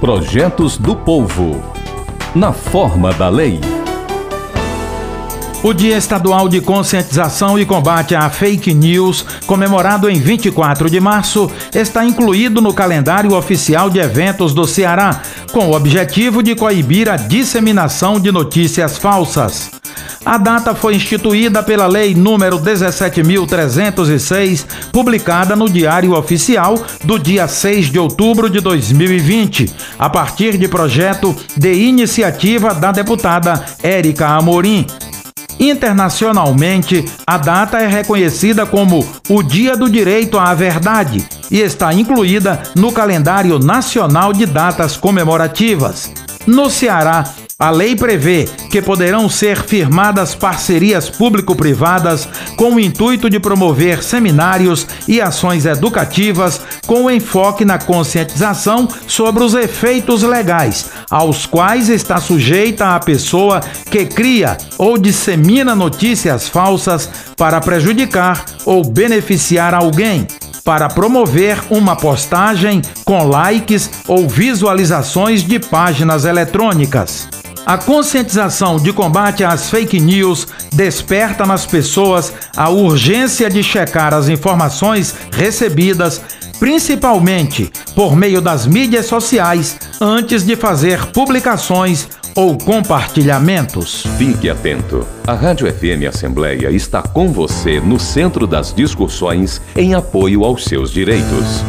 Projetos do Povo. Na forma da lei. O Dia Estadual de Conscientização e Combate à Fake News, comemorado em 24 de março, está incluído no calendário oficial de eventos do Ceará, com o objetivo de coibir a disseminação de notícias falsas. A data foi instituída pela Lei número 17.306, publicada no Diário Oficial do dia 6 de outubro de 2020, a partir de projeto de iniciativa da deputada Érica Amorim. Internacionalmente, a data é reconhecida como o Dia do Direito à Verdade e está incluída no calendário nacional de datas comemorativas. No Ceará, a lei prevê que poderão ser firmadas parcerias público-privadas com o intuito de promover seminários e ações educativas com enfoque na conscientização sobre os efeitos legais, aos quais está sujeita a pessoa que cria ou dissemina notícias falsas para prejudicar ou beneficiar alguém para promover uma postagem com likes ou visualizações de páginas eletrônicas. A conscientização de combate às fake news desperta nas pessoas a urgência de checar as informações recebidas, principalmente por meio das mídias sociais, antes de fazer publicações ou compartilhamentos. Fique atento. A Rádio FM Assembleia está com você no centro das discussões em apoio aos seus direitos.